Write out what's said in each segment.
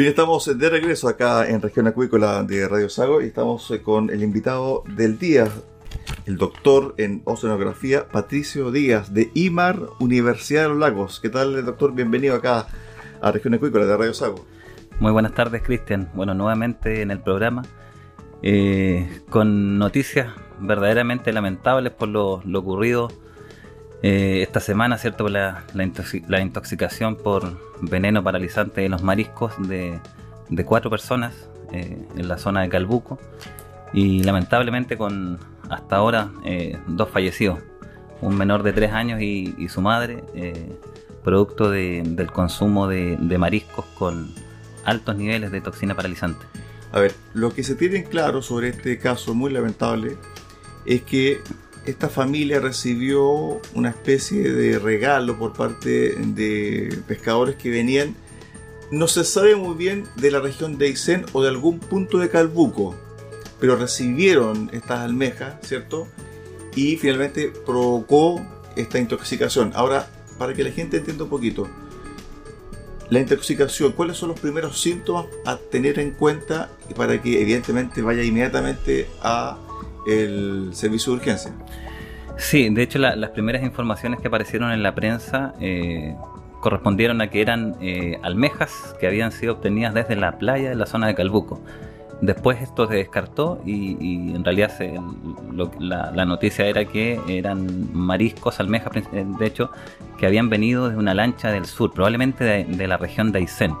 Bien, estamos de regreso acá en Región Acuícola de Radio Sago y estamos eh, con el invitado del día, el doctor en oceanografía Patricio Díaz de IMAR Universidad de los Lagos. ¿Qué tal, doctor? Bienvenido acá a Región Acuícola de Radio Sago. Muy buenas tardes, Cristian. Bueno, nuevamente en el programa eh, con noticias verdaderamente lamentables por lo, ocurrido eh, esta semana, ¿cierto? La, la, intoxicación por veneno paralizante en los mariscos de, cuatro personas eh, en la zona de Calbuco y lamentablemente con hasta ahora eh, dos fallecidos, un menor de tres años y, su madre, producto del consumo de, de mariscos con altos niveles de toxina paralizante. A ver, lo que se tiene claro sobre este caso muy lamentable es que esta familia recibió una especie de regalo por parte de pescadores que venían, no se sabe muy bien de la región de Aysén o de algún punto de Calbuco, pero recibieron estas almejas, ¿cierto? Y finalmente provocó esta intoxicación. Ahora, para que la gente entienda un poquito, la intoxicación, ¿cuáles son los primeros síntomas a tener en cuenta para que evidentemente vaya inmediatamente a el servicio de urgencia. Sí, de hecho las primeras informaciones que aparecieron en la prensa eh, correspondieron a que eran eh, almejas que habían sido obtenidas desde la playa de la zona de Calbuco. Después esto se descartó y, en realidad la, noticia era que eran mariscos, almejas, de hecho, que habían venido de una lancha del sur, probablemente de, la región de Aysén.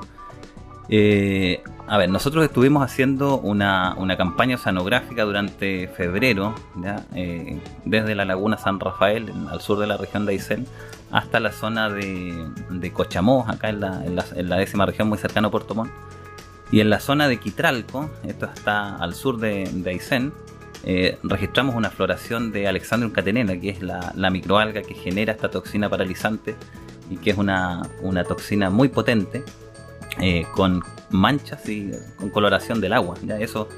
Eh, a ver, nosotros estuvimos haciendo una, campaña oceanográfica durante febrero, eh, desde la laguna San Rafael, al sur de la región de Aysén, hasta la zona de, de Cochamó, acá en la, décima región muy cercana a Puerto Montt. Y en la zona de Quitralco, esto está al sur de, de Aysén, eh, registramos una floración de Alexandrium catenena, que es la, microalga que genera esta toxina paralizante y que es una, una toxina muy potente eh, con manchas y con coloración del agua. ¿ya? Eso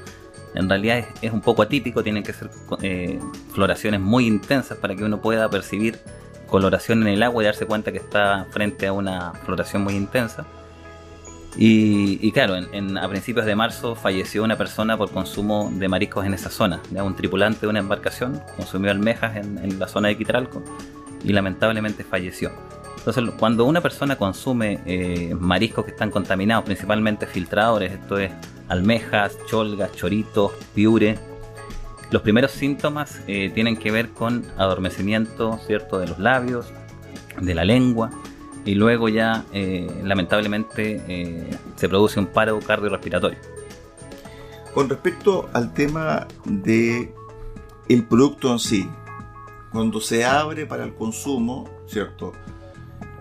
en realidad es, un poco atípico, tienen que ser eh, floraciones muy intensas para que uno pueda percibir coloración en el agua y darse cuenta que está frente a una floración muy intensa. Y, claro, en, a principios de marzo falleció una persona por consumo de mariscos en esa zona. ¿ya? Un tripulante de una embarcación consumió almejas en, en la zona de Quitralco y lamentablemente falleció. Entonces, cuando una persona consume eh, mariscos que están contaminados, principalmente filtradores, esto es almejas, cholgas, choritos, piure, los primeros síntomas eh, tienen que ver con adormecimiento, ¿cierto?, de los labios, de la lengua, y luego ya, eh, lamentablemente, se produce un paro cardiorrespiratorio. Con respecto al tema de el producto en sí, cuando se abre para el consumo, ¿cierto?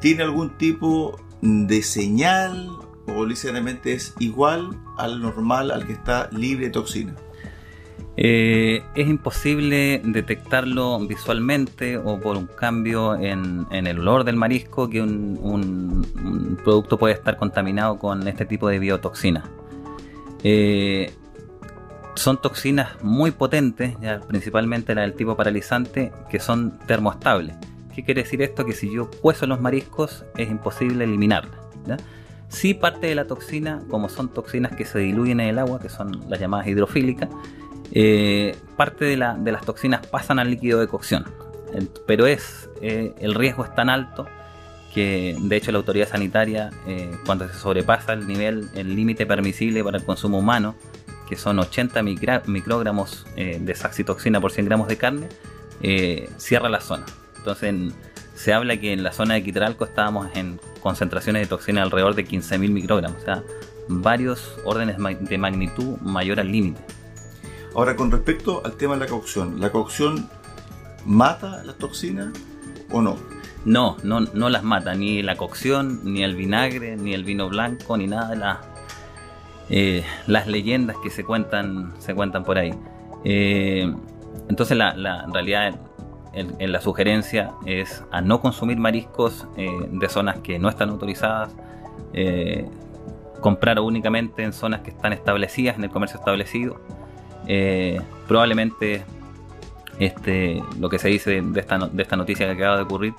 ¿Tiene algún tipo de señal o ligeramente es igual al normal, al que está libre de toxina? Eh, es imposible detectarlo visualmente o por un cambio en, el olor del marisco que un, producto puede estar contaminado con este tipo de biotoxina. Eh, son toxinas muy potentes, ya principalmente la del tipo paralizante, que son termoestables. ¿Qué quiere decir esto? Que si yo cuezo los mariscos es imposible eliminarla. Sí parte de la toxina, como son toxinas que se diluyen en el agua, que son las llamadas hidrofílicas, eh, parte de, las toxinas pasan al líquido de cocción. Pero es eh, el riesgo es tan alto que de hecho la autoridad sanitaria eh, cuando se sobrepasa el nivel, el límite permisible para el consumo humano, que son 80 microgramos de saxitoxina por 100 gramos de carne, cierra la zona. Entonces se habla que en la zona de Quitralco estábamos en concentraciones de toxina alrededor de 15.000 microgramos, o sea, varios órdenes de magnitud mayor al límite. Ahora, con respecto al tema de la cocción, ¿la cocción mata las toxinas o no? No, no, no las mata, ni la cocción, ni el vinagre, ni el vino blanco, ni nada de las, eh, las leyendas que se cuentan, se cuentan por ahí. Eh, entonces, la, la, en realidad, en, la sugerencia es a no consumir mariscos eh, de zonas que no están autorizadas, eh, comprar únicamente en zonas que están establecidas, en el comercio establecido. Eh, probablemente este, lo que se dice de esta, de esta noticia que acaba de ocurrir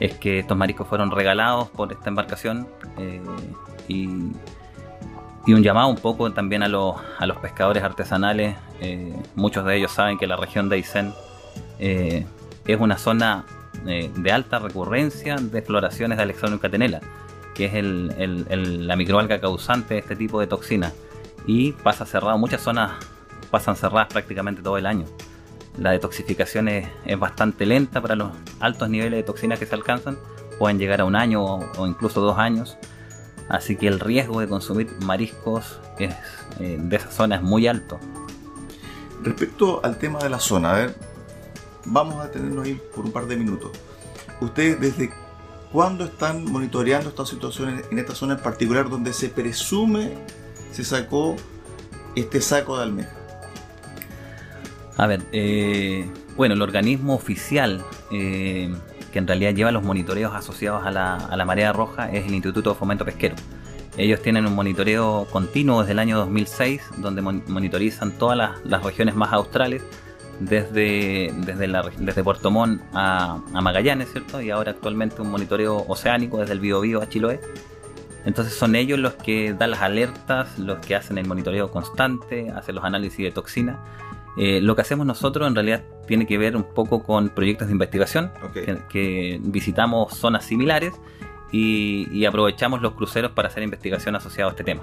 es que estos mariscos fueron regalados por esta embarcación y, y, un llamado un poco también a, los, a los pescadores artesanales. muchos de ellos saben que la región de Aysén eh, es una zona eh, de alta recurrencia de floraciones de Alexandria catenela, que es la microalga causante de este tipo de toxinas. Y pasa cerrado, muchas zonas pasan cerradas prácticamente todo el año. La detoxificación es, bastante lenta para los altos niveles de toxinas que se alcanzan, pueden llegar a un año o, incluso dos años. Así que el riesgo de consumir mariscos es, eh, de esa zona es muy alto. Respecto al tema de la zona, a ver, vamos a tenernos ahí por un par de minutos. ¿Ustedes desde cuándo están monitoreando estas situaciones en esta zona en particular donde se presume se sacó este saco de almeja? A ver, eh, bueno, el organismo oficial eh, que en realidad lleva los monitoreos asociados a la, a la marea roja es el Instituto de Fomento Pesquero. Ellos tienen un monitoreo continuo desde el año 2006, donde monitorizan todas las, las regiones más australes desde, desde, la, desde Puerto Montt a, Magallanes, ¿cierto? Y ahora actualmente un monitoreo oceánico desde el Biobío a Chiloé. Entonces son ellos los que dan las alertas, los que hacen el monitoreo constante, hacen los análisis de toxina. Eh, lo que hacemos nosotros en realidad tiene que ver un poco con proyectos de investigación, que, visitamos zonas similares y, y, aprovechamos los cruceros para hacer investigación asociada a este tema.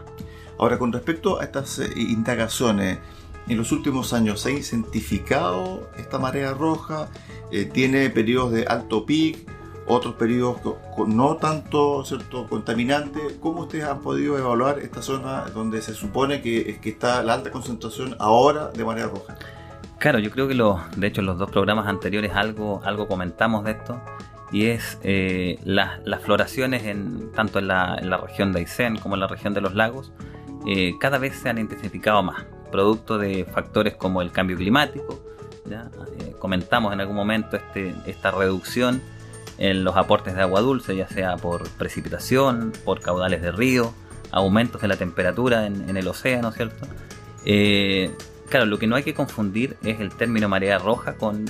Ahora, con respecto a estas eh, indagaciones, en los últimos años se ha incentificado esta marea roja, eh, tiene periodos de alto pic, otros periodos no tanto cierto contaminante. ¿Cómo ustedes han podido evaluar esta zona donde se supone que, está la alta concentración ahora de marea roja? Claro, yo creo que lo, de hecho en los dos programas anteriores algo, algo comentamos de esto y es eh, las floraciones en, tanto en la, región de Aysén como en la región de los lagos eh, cada vez se han intensificado más producto de factores como el cambio climático. Eh, comentamos en algún momento este, esta reducción en los aportes de agua dulce, ya sea por precipitación, por caudales de río, aumentos de la temperatura en, el océano, ¿cierto? Eh, claro, lo que no hay que confundir es el término marea roja con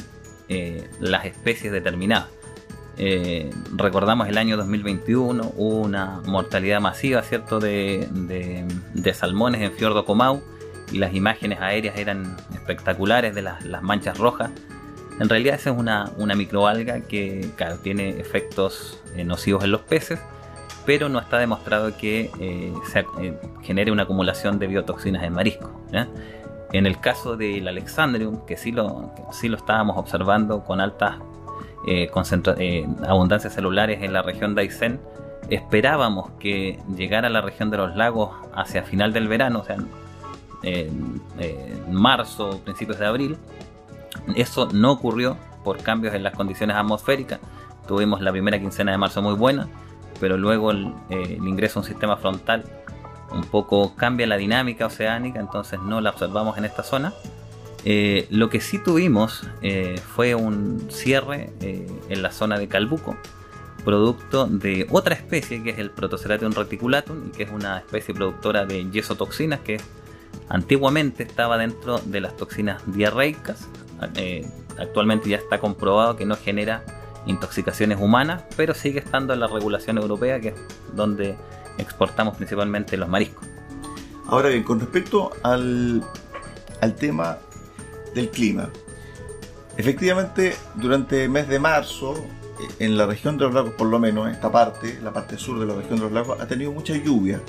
eh, las especies determinadas. recordamos el año 2021, hubo una mortalidad masiva, ¿cierto?, de, de salmones en Fiordo Comau, y las imágenes aéreas eran espectaculares de las, manchas rojas. En realidad esa es una, microalga que tiene efectos eh, nocivos en los peces, pero no está demostrado que eh, eh, genere una acumulación de biotoxinas en marisco. En el caso del Alexandrium, que sí lo, sí lo estábamos observando con altas abundancias celulares en la región de Aysén, esperábamos que llegara a la región de los lagos hacia final del verano, o sea, en, marzo, principios de abril. Eso no ocurrió por cambios en las condiciones atmosféricas. Tuvimos la primera quincena de marzo muy buena, pero luego el, eh, ingreso a un sistema frontal un poco cambia la dinámica oceánica, entonces no la observamos en esta zona. Eh, lo que sí tuvimos eh, fue un cierre en la zona de Calbuco, producto de otra especie que es el Protoceratium reticulatum, que es una especie productora de yesotoxinas, que es Antiguamente estaba dentro de las toxinas diarreicas, eh, actualmente ya está comprobado que no genera intoxicaciones humanas, pero sigue estando en la regulación europea, que es donde exportamos principalmente los mariscos. Ahora bien, con respecto al, al tema del clima, efectivamente durante el mes de marzo, eh, en la región de los lagos por lo menos, esta parte, la parte sur de la región de los lagos, ha tenido mucha lluvia.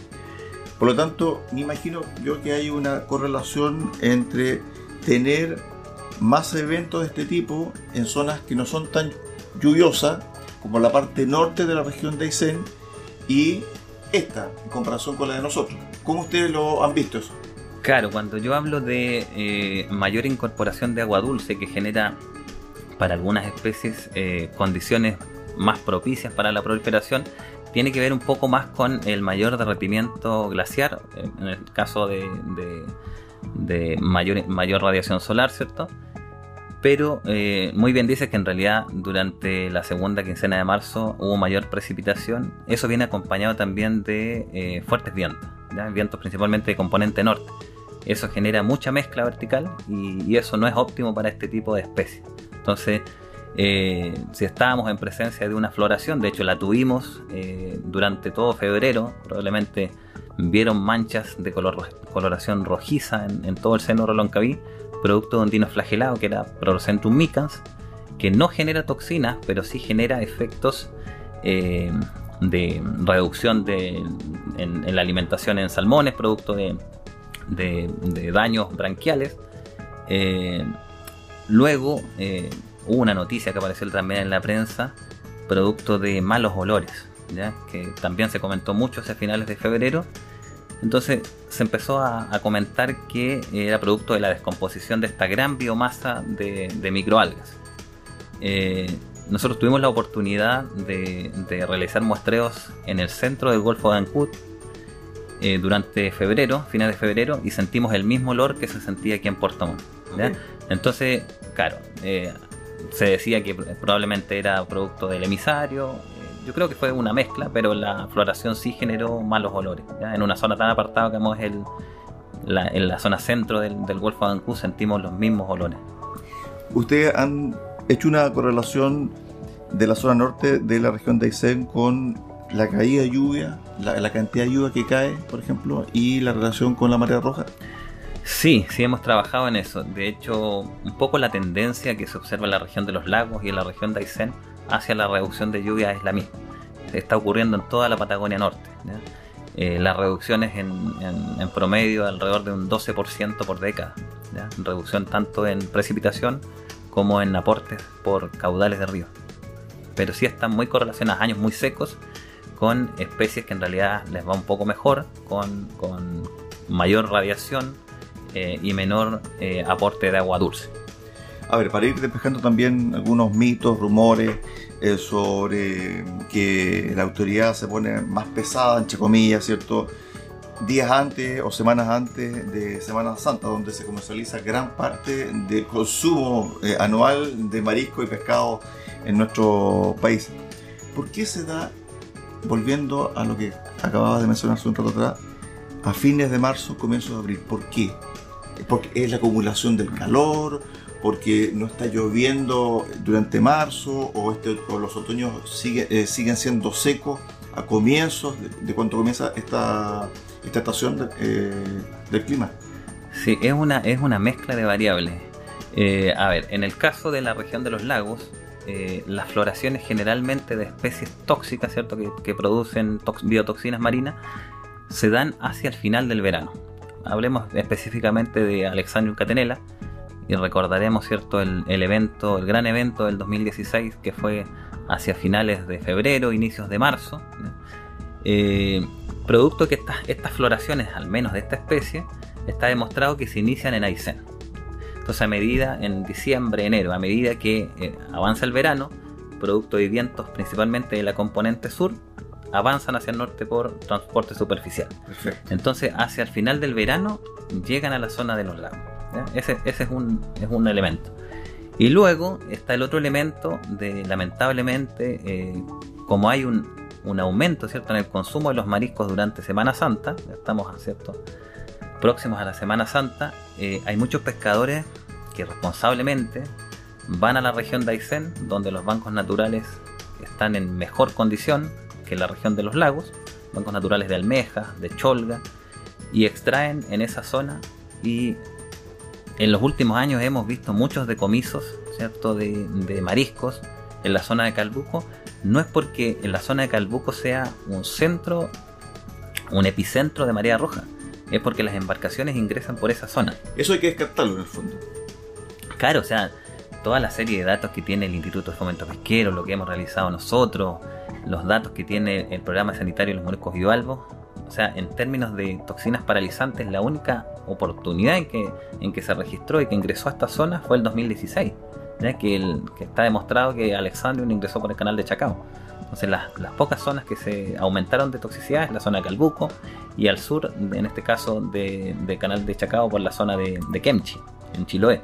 Por lo tanto, me imagino yo que hay una correlación entre tener más eventos de este tipo en zonas que no son tan lluviosas como la parte norte de la región de Aysén y esta en comparación con la de nosotros. ¿Cómo ustedes lo han visto eso? Claro, cuando yo hablo de eh, mayor incorporación de agua dulce que genera para algunas especies eh, condiciones más propicias para la proliferación, tiene que ver un poco más con el mayor derretimiento glaciar, en el caso de, mayor, radiación solar, ¿cierto? Pero eh, muy bien dices que en realidad durante la segunda quincena de marzo hubo mayor precipitación. Eso viene acompañado también de eh, fuertes vientos, vientos principalmente de componente norte. Eso genera mucha mezcla vertical y, y eso no es óptimo para este tipo de especies. Entonces, eh, si estábamos en presencia de una floración, de hecho la tuvimos eh, durante todo febrero, probablemente vieron manchas de color, coloración rojiza en, todo el seno Roloncaví, producto de un dino flagelado que era Prorocentum micans, que no genera toxinas, pero sí genera efectos eh, de reducción de, en, la alimentación en salmones, producto de, de daños branquiales. luego, hubo una noticia que apareció también en la prensa, producto de malos olores, ¿ya? que también se comentó mucho hacia finales de febrero. Entonces se empezó a, comentar que era producto de la descomposición de esta gran biomasa de, microalgas. Eh, nosotros tuvimos la oportunidad de, realizar muestreos en el centro del Golfo de Ancud eh, durante febrero, finales de febrero, y sentimos el mismo olor que se sentía aquí en Puerto Montt. Entonces, claro, eh, se decía que probablemente era producto del emisario. Yo creo que fue una mezcla, pero la floración sí generó malos olores. En una zona tan apartada como es el, en la zona centro del, del Golfo de Ancú sentimos los mismos olores. Ustedes han hecho una correlación de la zona norte de la región de Aysén con la caída de lluvia, la, la, cantidad de lluvia que cae, por ejemplo, y la relación con la marea roja? Sí, sí hemos trabajado en eso. De hecho, un poco la tendencia que se observa en la región de los lagos y en la región de Aysén hacia la reducción de lluvia es la misma. Está ocurriendo en toda la Patagonia Norte. Eh, las reducciones en, promedio alrededor de un 12% por década. Reducción tanto en precipitación como en aportes por caudales de río. Pero sí están muy correlacionadas años muy secos con especies que en realidad les va un poco mejor, con mayor radiación, eh, y menor eh, aporte de agua dulce. A ver, para ir despejando también algunos mitos, rumores eh, sobre que la autoridad se pone más pesada, entre comillas, ¿cierto? Días antes o semanas antes de Semana Santa, donde se comercializa gran parte del consumo anual de marisco y pescado en nuestro país. ¿Por qué se da, volviendo a lo que acababa de mencionar hace un rato atrás, a fines de marzo, comienzo de abril? ¿Por qué? Porque es la acumulación del calor, porque no está lloviendo durante marzo o, este, los otoños eh, siguen siendo secos a comienzos de, cuando comienza esta, esta estación eh, del clima. Sí, es una, es una mezcla de variables. Eh, a ver, en el caso de la región de los lagos, las floraciones generalmente de especies tóxicas, ¿cierto? Que, que producen biotoxinas marinas, se dan hacia el final del verano hablemos específicamente de Alexandru Catenela y recordaremos cierto el, evento, el gran evento del 2016 que fue hacia finales de febrero, inicios de marzo. Eh, producto que estas, estas floraciones, al menos de esta especie, está demostrado que se inician en Aysén. Entonces a medida, en diciembre, enero, a medida que eh, avanza el verano, producto de vientos principalmente de la componente sur, avanzan hacia el norte por transporte superficial. Entonces, hacia el final del verano, llegan a la zona de los lagos. Ese, es, un, es un elemento. Y luego está el otro elemento de, lamentablemente, eh, como hay un, aumento ¿cierto? en el consumo de los mariscos durante Semana Santa, estamos ¿cierto? próximos a la Semana Santa, eh, hay muchos pescadores que responsablemente van a la región de Aysén, donde los bancos naturales están en mejor condición que la región de los lagos, bancos naturales de almejas, de cholga, y extraen en esa zona y en los últimos años hemos visto muchos decomisos ¿cierto? De, de mariscos en la zona de Calbuco. No es porque en la zona de Calbuco sea un centro, un epicentro de marea roja, es porque las embarcaciones ingresan por esa zona. Eso hay que descartarlo en el fondo. Claro, o sea, toda la serie de datos que tiene el Instituto de Fomento Pesquero, lo que hemos realizado nosotros, los datos que tiene el programa sanitario de los moriscos bivalvos, o sea, en términos de toxinas paralizantes, la única oportunidad en que, se registró y que ingresó a esta zona fue el 2016, ya que, está demostrado que Alexandrium ingresó por el canal de Chacao. Entonces las, pocas zonas que se aumentaron de toxicidad es la zona de Calbuco y al sur, en este caso de, de canal de Chacao, por la zona de, de Kemchi, en Chiloé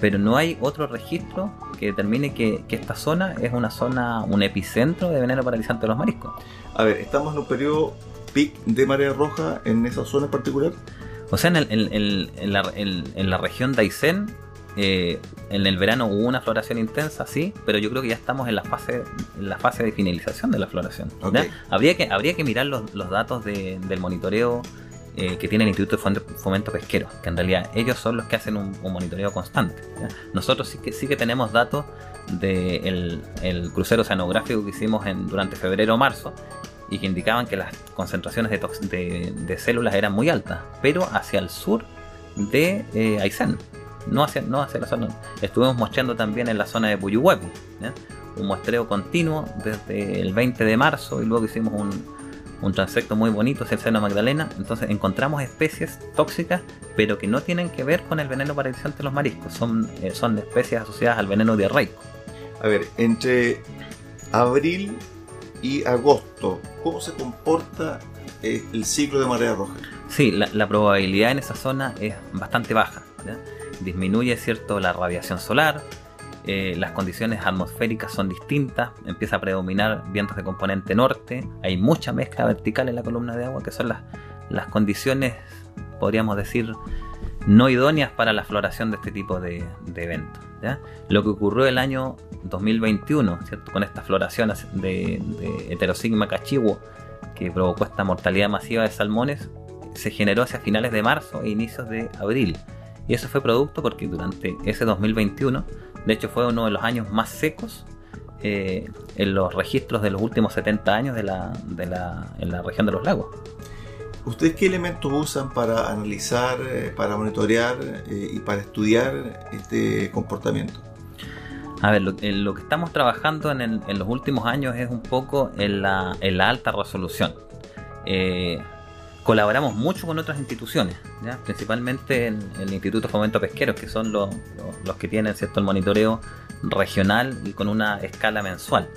pero no hay otro registro que determine que, que, esta zona es una zona, un epicentro de veneno paralizante de los mariscos. A ver, ¿estamos en un periodo pic de marea roja en esa zona en particular? O sea, en, el, en, en, la, en la, región de Aysén, eh, en el verano hubo una floración intensa, sí, pero yo creo que ya estamos en la fase, en la fase de finalización de la floración. Okay. Habría, que, habría que mirar los, los datos de, del monitoreo eh, que tiene el Instituto de Fomento Pesquero, que en realidad ellos son los que hacen un, monitoreo constante. Nosotros sí que, sí que tenemos datos del de el crucero oceanográfico que hicimos en, durante febrero o marzo y que indicaban que las concentraciones de, de, de células eran muy altas, pero hacia el sur de eh, Aysén, no hacia, no hacia la zona. Estuvimos mostrando también en la zona de Puyuhuepu, un muestreo continuo desde el 20 de marzo y luego hicimos un, un transecto muy bonito hacia el seno Magdalena. Entonces encontramos especies tóxicas, pero que no tienen que ver con el veneno paralizante de los mariscos. Son, eh, son especies asociadas al veneno diarreico. A ver, entre abril y agosto, ¿cómo se comporta eh, el ciclo de marea roja? Sí, la, la, probabilidad en esa zona es bastante baja. Disminuye cierto la radiación solar, eh, las condiciones atmosféricas son distintas, empieza a predominar vientos de componente norte, hay mucha mezcla vertical en la columna de agua, que son las, las condiciones, podríamos decir, no idóneas para la floración de este tipo de, de eventos. Lo que ocurrió el año 2021, ¿cierto? con esta floración de, de heterosigma cachivo que provocó esta mortalidad masiva de salmones, se generó hacia finales de marzo e inicios de abril. Y eso fue producto porque durante ese 2021 de hecho, fue uno de los años más secos eh, en los registros de los últimos 70 años de la, de la, en la región de los lagos. ¿Ustedes qué elementos usan para analizar, eh, para monitorear eh, y para estudiar este comportamiento? A ver, lo, que estamos trabajando en, el, en, los últimos años es un poco en la, en la alta resolución. Eh, colaboramos mucho con otras instituciones, principalmente en el Instituto Fomento Pesquero, que son los, los, que tienen ¿cierto? el monitoreo regional y con una escala mensual.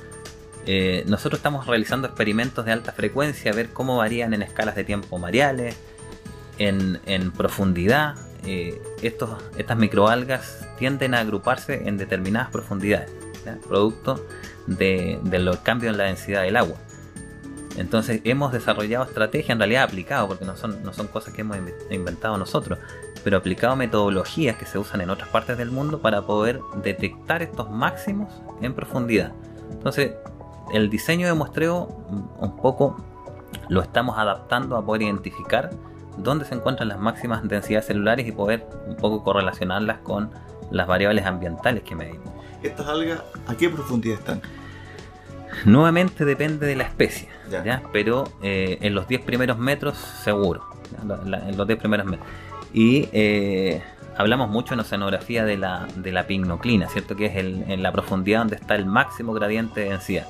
Eh, nosotros estamos realizando experimentos de alta frecuencia, a ver cómo varían en escalas de tiempo mareales, en, profundidad. Eh, estas microalgas tienden a agruparse en determinadas profundidades, producto de, de los cambios en la densidad del agua. Entonces hemos desarrollado estrategias, en realidad aplicado, porque no son, no son cosas que hemos inventado nosotros, pero aplicado metodologías que se usan en otras partes del mundo para poder detectar estos máximos en profundidad. Entonces, el diseño de muestreo un poco lo estamos adaptando a poder identificar dónde se encuentran las máximas densidades celulares y poder un poco correlacionarlas con las variables ambientales que medimos. ¿Estas algas a qué profundidad están? Nuevamente depende de la especie, ¿ya? ¿ya? pero eh, en los 10 primeros metros seguro, los 10 primeros metros. Y eh, hablamos mucho en oceanografía de la, de la pignoclina, ¿cierto? Que es el, en la profundidad donde está el máximo gradiente de densidad,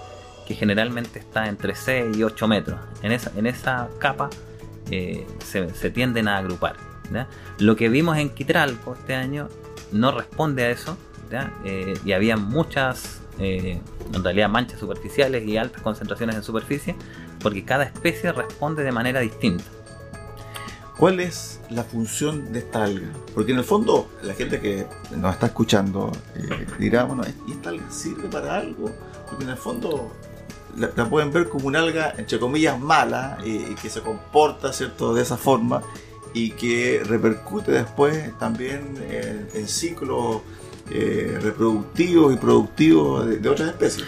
que generalmente está entre 6 y 8 metros. En esa, en esa capa eh, se, se, tienden a agrupar. Lo que vimos en Quitralco este año no responde a eso, y había muchas eh, en realidad manchas superficiales y altas concentraciones en superficie, porque cada especie responde de manera distinta. ¿Cuál es la función de esta alga? Porque en el fondo la gente que nos está escuchando eh, dirá, bueno, ¿y esta alga sirve para algo? Porque en el fondo la, pueden ver como una alga, entre comillas, mala y, que se comporta, ¿cierto?, de esa forma. y que repercute después también en, ciclos eh, reproductivos y productivos de, otras especies.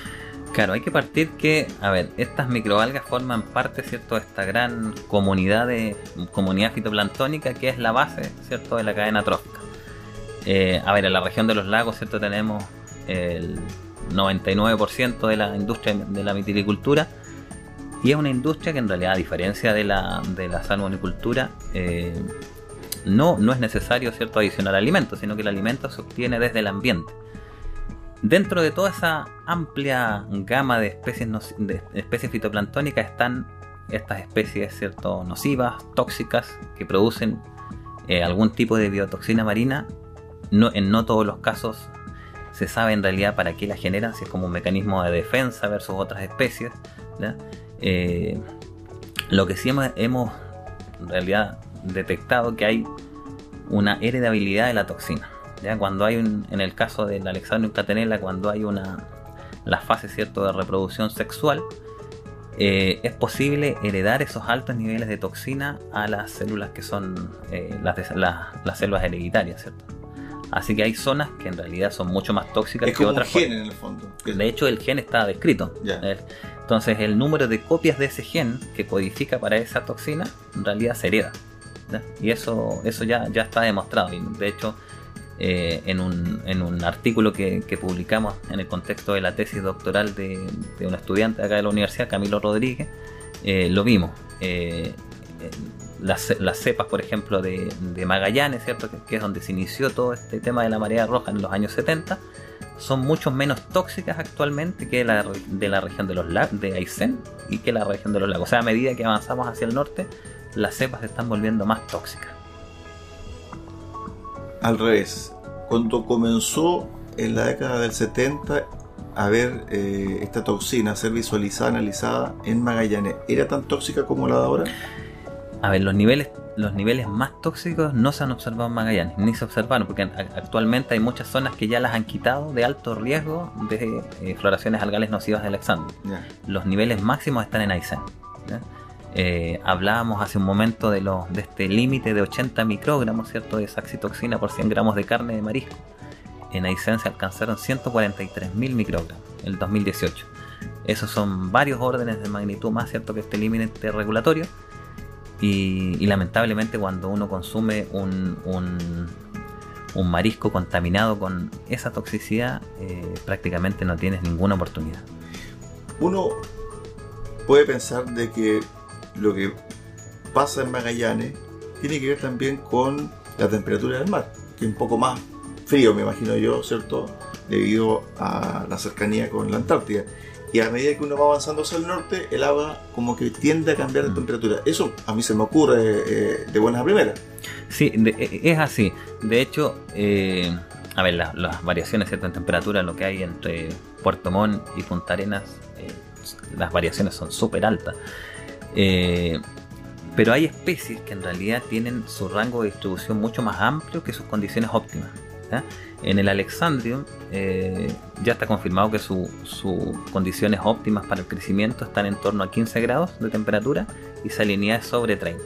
Claro, hay que partir que, a ver, estas microalgas forman parte, ¿cierto?, de esta gran comunidad de comunidad fitoplanctónica que es la base, ¿cierto?, de la cadena trófica. Eh, a ver, en la región de los lagos, ¿cierto?, tenemos el 99% de la industria de la vitilicultura y es una industria que en realidad, a diferencia de la, de la salmonicultura, eh, no, no es necesario cierto adicionar alimentos, sino que el alimento se obtiene desde el ambiente. Dentro de toda esa amplia gama de especies, de especies fitoplanctónicas están estas especies cierto, nocivas, tóxicas, que producen eh, algún tipo de biotoxina marina. En no todos los casos se sabe en realidad para qué la generan, si es como un mecanismo de defensa versus otras especies. Eh, lo que sí hemos, hemos, en realidad detectado que hay una heredabilidad de la toxina. ¿ya? Cuando hay un, en el caso del Alexandrium catenella, cuando hay una la fase cierto de reproducción sexual, eh, es posible heredar esos altos niveles de toxina a las células que son eh, las, las células hereditarias, ¿cierto? Así que hay zonas que en realidad son mucho más tóxicas que otras. gen en el fondo. De hecho, el gen está descrito. Entonces, el número de copias de ese gen que codifica para esa toxina en realidad se hereda. Y eso, eso ya, ya está demostrado. Y de hecho, eh, en, un, en, un, artículo que, publicamos en el contexto de la tesis doctoral de, un estudiante acá de la universidad, Camilo Rodríguez, eh, lo vimos. Eh, las, cepas, por ejemplo, de, Magallanes, ¿cierto? Que, es donde se inició todo este tema de la marea roja en los años 70, son mucho menos tóxicas actualmente que la de la región de los de Aysén y que la región de los lagos. O sea, a medida que avanzamos hacia el norte, las cepas se están volviendo más tóxicas. Al revés, cuando comenzó en la década del 70 a ver eh, esta toxina, a ser visualizada, analizada en Magallanes, ¿era tan tóxica como la de ahora? A ver, los niveles, los niveles más tóxicos no se han observado en Magallanes, ni se observaron, porque actualmente hay muchas zonas que ya las han quitado de alto riesgo de eh, floraciones algales nocivas de Alexander. Los niveles máximos están en Aysén. Eh, hablábamos hace un momento de, lo, de este límite de 80 microgramos ¿cierto? de saxitoxina por 100 gramos de carne de marisco. En Aysén se alcanzaron 143.000 microgramos en el 2018. Esos son varios órdenes de magnitud más cierto que este límite regulatorio y, lamentablemente cuando uno consume un, marisco contaminado con esa toxicidad, eh, prácticamente no tienes ninguna oportunidad. Uno puede pensar de que lo que pasa en Magallanes tiene que ver también con la temperatura del mar, que es un poco más frío, me imagino yo, ¿cierto? Debido a la cercanía con la Antártida y a medida que uno va avanzando hacia el norte, el agua como que tiende a cambiar de mm. temperatura. Eso a mí se me ocurre eh, de buenas a primeras. Sí, e, es así. De hecho, eh, a ver, las variaciones en temperatura, lo que hay entre Puerto Montt y Punta Arenas, eh, las variaciones son súper altas. Pero hay especies que en realidad tienen su rango de distribución mucho más amplio que sus condiciones óptimas. En el Alexandrium eh, ya está confirmado que sus condiciones óptimas para el crecimiento están en torno a 15 grados de temperatura y salinidad sobre 30.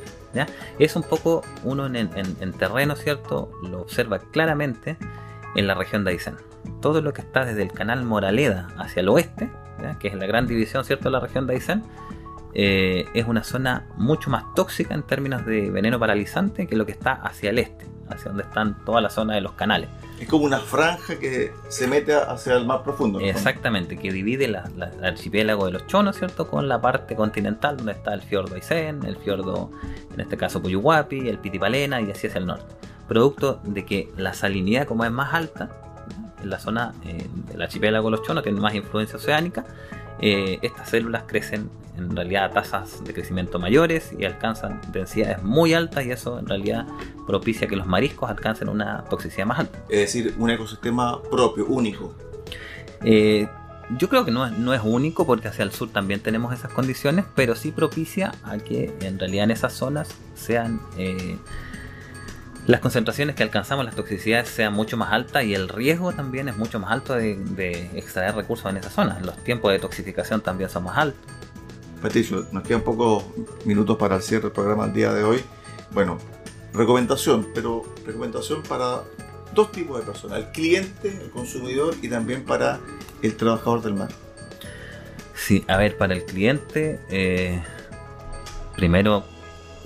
Es un poco uno en, terreno, ¿cierto? Lo observa claramente en la región de Aysén. Todo lo que está desde el canal Moraleda hacia el oeste, que es la gran división, ¿cierto? de la región de Aysén, eh, es una zona mucho más tóxica en términos de veneno paralizante que lo que está hacia el este hacia donde están toda la zona de los canales. Es como una franja que se mete hacia el mar profundo. Exactamente, que divide el archipiélago de los Chonos, ¿cierto? Con la parte continental donde está el fiordo Aysén, el fiordo, en este caso Puyuhuapi, el Pitipalena y así hacia el norte. Producto de que la salinidad como es más alta, en la zona eh, del archipiélago de los Chonos tiene más influencia oceánica, eh, estas células crecen en realidad a tasas de crecimiento mayores y alcanzan densidades muy altas y eso en realidad propicia que los mariscos alcancen una toxicidad más alta. Es decir, un ecosistema propio, único. Eh, yo creo que no es, no es único porque hacia el sur también tenemos esas condiciones, pero sí propicia a que en realidad en esas zonas sean eh, las concentraciones que alcanzamos, las toxicidades sean mucho más altas y el riesgo también es mucho más alto de, extraer recursos en esa zona. Los tiempos de toxificación también son más altos. Patricio, nos quedan pocos minutos para el cierre del programa el día de hoy. Bueno, recomendación, pero recomendación para dos tipos de personas, el cliente, el consumidor y también para el trabajador del mar. Sí, a ver, para el cliente, eh, primero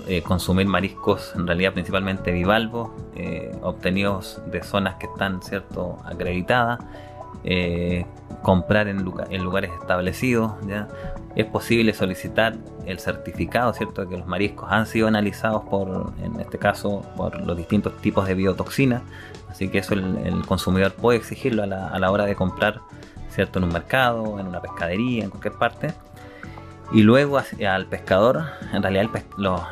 eh, consumir mariscos, en realidad principalmente bivalvos, eh, obtenidos de zonas que están, ¿cierto?, acreditadas, comprar en, lugares establecidos. Es posible solicitar el certificado, ¿cierto?, de que los mariscos han sido analizados por, en este caso, por los distintos tipos de biotoxinas, así que eso el, consumidor puede exigirlo a la, a la hora de comprar ¿cierto? En un mercado, en una pescadería, en cualquier parte. Y luego al pescador, en realidad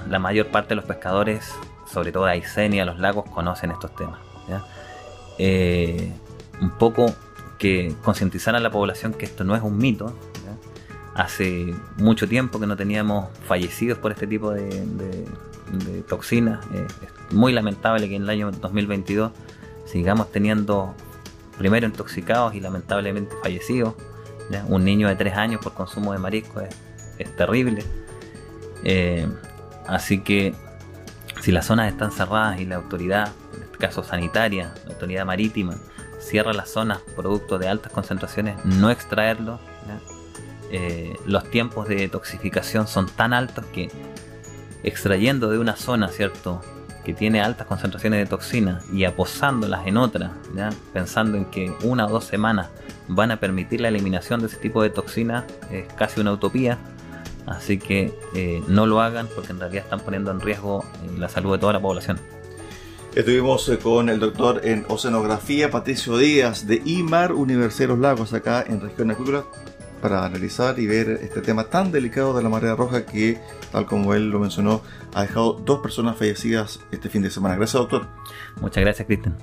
la mayor parte de los pescadores, sobre todo de Aysenia, los lagos, conocen estos temas. Eh, un poco que concientizar a la población que esto no es un mito. Hace mucho tiempo que no teníamos fallecidos por este tipo de, toxinas. Eh, es muy lamentable que en el año 2022 sigamos teniendo primero intoxicados y lamentablemente fallecidos. Un niño de 3 años por consumo de marisco es, terrible. Eh, así que si las zonas están cerradas y la autoridad, en este caso sanitaria, la autoridad marítima, cierra las zonas producto de altas concentraciones, no extraerlo, eh, los tiempos de toxificación son tan altos que extrayendo de una zona, ¿cierto? que tiene altas concentraciones de toxinas y aposándolas en otra, pensando en que una o dos semanas van a permitir la eliminación de ese tipo de toxinas, es casi una utopía. Así que eh, no lo hagan porque en realidad están poniendo en riesgo eh, la salud de toda la población. Estuvimos eh, con el doctor en oceanografía, Patricio Díaz, de IMAR, Universidad de los Lagos, acá en Región Acuícola, para analizar y ver este tema tan delicado de la marea roja que, tal como él lo mencionó, ha dejado dos personas fallecidas este fin de semana. Gracias, doctor. Muchas gracias, Cristian.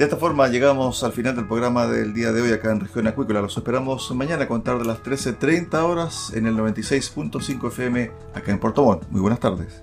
De esta forma llegamos al final del programa del día de hoy acá en Región Acuícola. Los esperamos mañana a contar de las 13.30 horas en el 96.5 FM acá en Puerto Montt. Muy buenas tardes.